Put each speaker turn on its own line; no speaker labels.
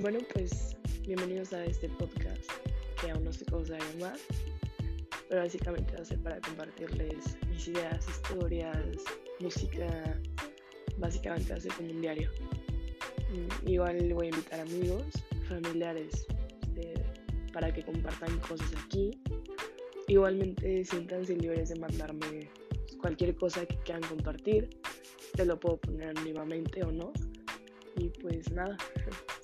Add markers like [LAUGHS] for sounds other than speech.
Bueno, pues bienvenidos a este podcast que aún no sé cómo se va a llamar, pero básicamente va a ser para compartirles mis ideas, historias, música, básicamente va a ser como un diario. Mm, igual voy a invitar amigos, familiares, este, para que compartan cosas aquí. Igualmente siéntanse libres de mandarme cualquier cosa que quieran compartir. Te lo puedo poner anónimamente o no. Y pues nada. [LAUGHS]